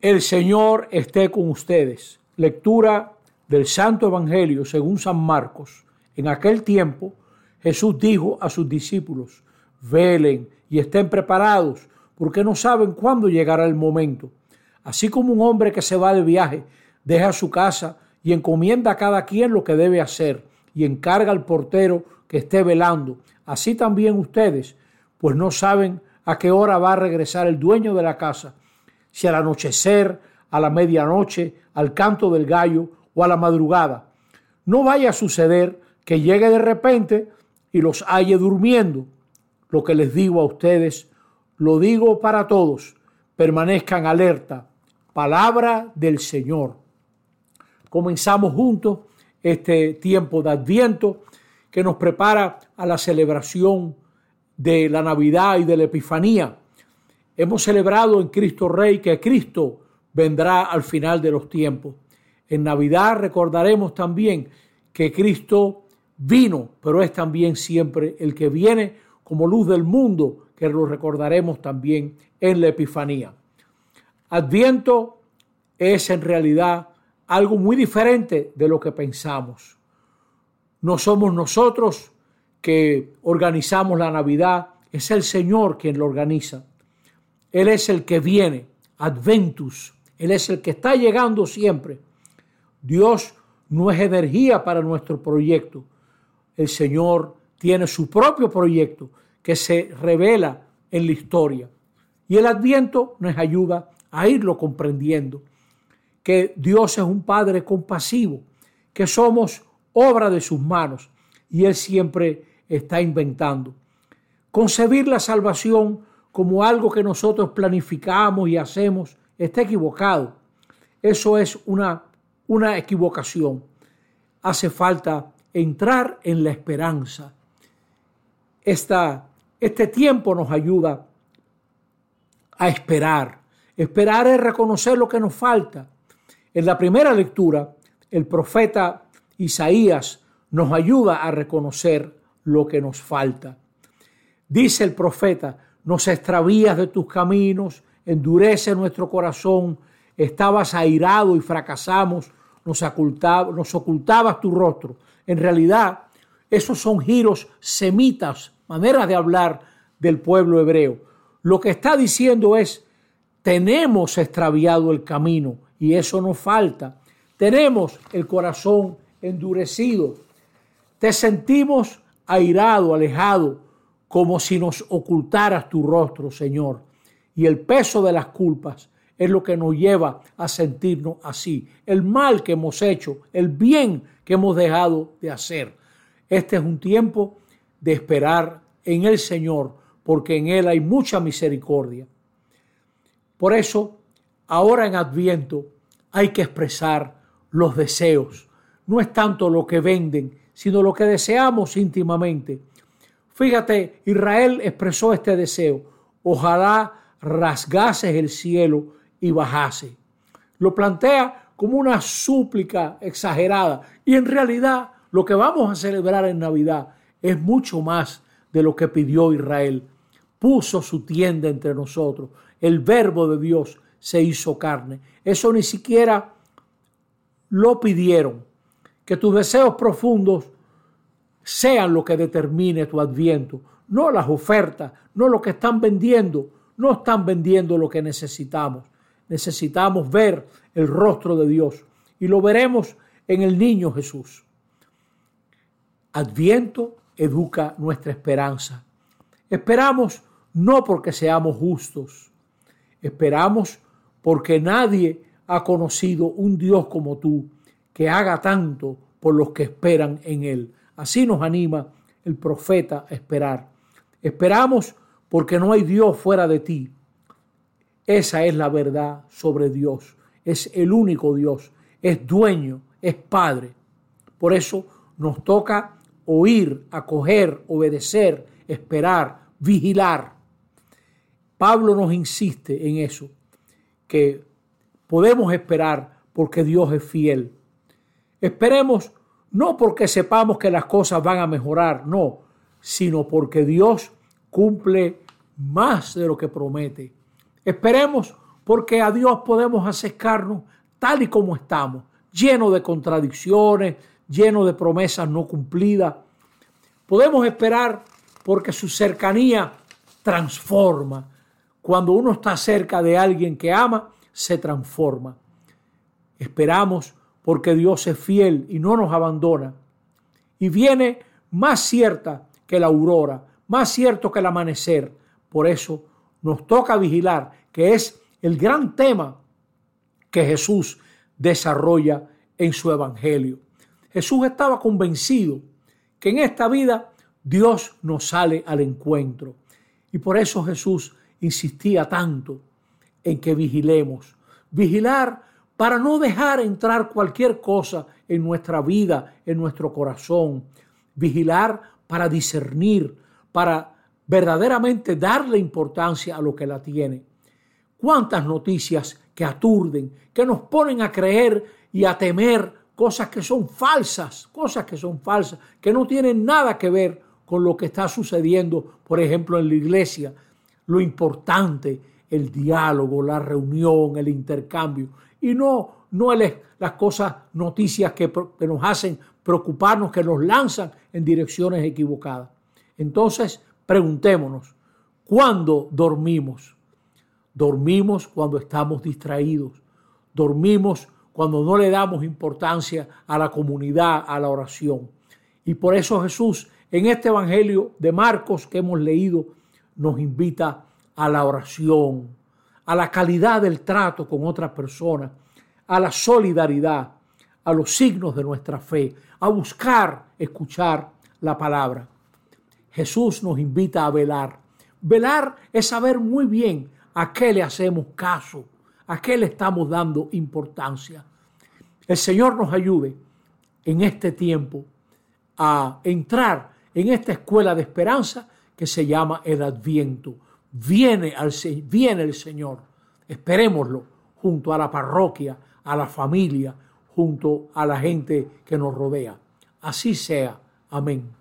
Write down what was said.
El Señor esté con ustedes. Lectura del Santo Evangelio según San Marcos. En aquel tiempo Jesús dijo a sus discípulos, velen y estén preparados, porque no saben cuándo llegará el momento. Así como un hombre que se va de viaje deja su casa y encomienda a cada quien lo que debe hacer y encarga al portero que esté velando, así también ustedes, pues no saben a qué hora va a regresar el dueño de la casa si al anochecer, a la medianoche, al canto del gallo o a la madrugada. No vaya a suceder que llegue de repente y los halle durmiendo. Lo que les digo a ustedes, lo digo para todos. Permanezcan alerta. Palabra del Señor. Comenzamos juntos este tiempo de Adviento que nos prepara a la celebración de la Navidad y de la Epifanía. Hemos celebrado en Cristo Rey que Cristo vendrá al final de los tiempos. En Navidad recordaremos también que Cristo vino, pero es también siempre el que viene como luz del mundo, que lo recordaremos también en la Epifanía. Adviento es en realidad algo muy diferente de lo que pensamos. No somos nosotros que organizamos la Navidad, es el Señor quien lo organiza. Él es el que viene, Adventus. Él es el que está llegando siempre. Dios no es energía para nuestro proyecto. El Señor tiene su propio proyecto que se revela en la historia. Y el adviento nos ayuda a irlo comprendiendo. Que Dios es un Padre compasivo, que somos obra de sus manos y Él siempre está inventando. Concebir la salvación como algo que nosotros planificamos y hacemos, está equivocado. Eso es una, una equivocación. Hace falta entrar en la esperanza. Esta, este tiempo nos ayuda a esperar. Esperar es reconocer lo que nos falta. En la primera lectura, el profeta Isaías nos ayuda a reconocer lo que nos falta. Dice el profeta, nos extravías de tus caminos, endurece nuestro corazón, estabas airado y fracasamos, nos, nos ocultabas tu rostro. En realidad, esos son giros semitas, maneras de hablar del pueblo hebreo. Lo que está diciendo es, tenemos extraviado el camino y eso nos falta. Tenemos el corazón endurecido. Te sentimos airado, alejado, como si nos ocultaras tu rostro, Señor. Y el peso de las culpas es lo que nos lleva a sentirnos así. El mal que hemos hecho, el bien que hemos dejado de hacer. Este es un tiempo de esperar en el Señor, porque en Él hay mucha misericordia. Por eso, ahora en Adviento hay que expresar los deseos. No es tanto lo que venden, sino lo que deseamos íntimamente Fíjate, Israel expresó este deseo. Ojalá rasgases el cielo y bajase. Lo plantea como una súplica exagerada. Y en realidad lo que vamos a celebrar en Navidad es mucho más de lo que pidió Israel. Puso su tienda entre nosotros. El verbo de Dios se hizo carne. Eso ni siquiera lo pidieron. Que tus deseos profundos sean lo que determine tu adviento, no las ofertas, no lo que están vendiendo, no están vendiendo lo que necesitamos. Necesitamos ver el rostro de Dios y lo veremos en el niño Jesús. Adviento educa nuestra esperanza. Esperamos no porque seamos justos, esperamos porque nadie ha conocido un Dios como tú que haga tanto por los que esperan en Él. Así nos anima el profeta a esperar. Esperamos porque no hay Dios fuera de ti. Esa es la verdad sobre Dios. Es el único Dios. Es dueño, es Padre. Por eso nos toca oír, acoger, obedecer, esperar, vigilar. Pablo nos insiste en eso, que podemos esperar porque Dios es fiel. Esperemos no porque sepamos que las cosas van a mejorar, no, sino porque Dios cumple más de lo que promete. Esperemos porque a Dios podemos acercarnos tal y como estamos, lleno de contradicciones, lleno de promesas no cumplidas. Podemos esperar porque su cercanía transforma. Cuando uno está cerca de alguien que ama, se transforma. Esperamos porque Dios es fiel y no nos abandona. Y viene más cierta que la aurora, más cierto que el amanecer. Por eso nos toca vigilar, que es el gran tema que Jesús desarrolla en su evangelio. Jesús estaba convencido que en esta vida Dios nos sale al encuentro. Y por eso Jesús insistía tanto en que vigilemos. Vigilar para no dejar entrar cualquier cosa en nuestra vida, en nuestro corazón. Vigilar para discernir, para verdaderamente darle importancia a lo que la tiene. ¿Cuántas noticias que aturden, que nos ponen a creer y a temer cosas que son falsas, cosas que son falsas, que no tienen nada que ver con lo que está sucediendo, por ejemplo, en la iglesia. Lo importante, el diálogo, la reunión, el intercambio, y no, no las cosas, noticias que, que nos hacen preocuparnos, que nos lanzan en direcciones equivocadas. Entonces, preguntémonos, ¿cuándo dormimos? Dormimos cuando estamos distraídos. Dormimos cuando no le damos importancia a la comunidad, a la oración. Y por eso Jesús en este Evangelio de Marcos que hemos leído nos invita a la oración, a la calidad del trato con otras personas, a la solidaridad, a los signos de nuestra fe, a buscar escuchar la palabra. Jesús nos invita a velar. Velar es saber muy bien a qué le hacemos caso, a qué le estamos dando importancia. El Señor nos ayude en este tiempo a entrar en esta escuela de esperanza que se llama el Adviento. Viene, al, viene el Señor. Esperémoslo junto a la parroquia, a la familia, junto a la gente que nos rodea. Así sea. Amén.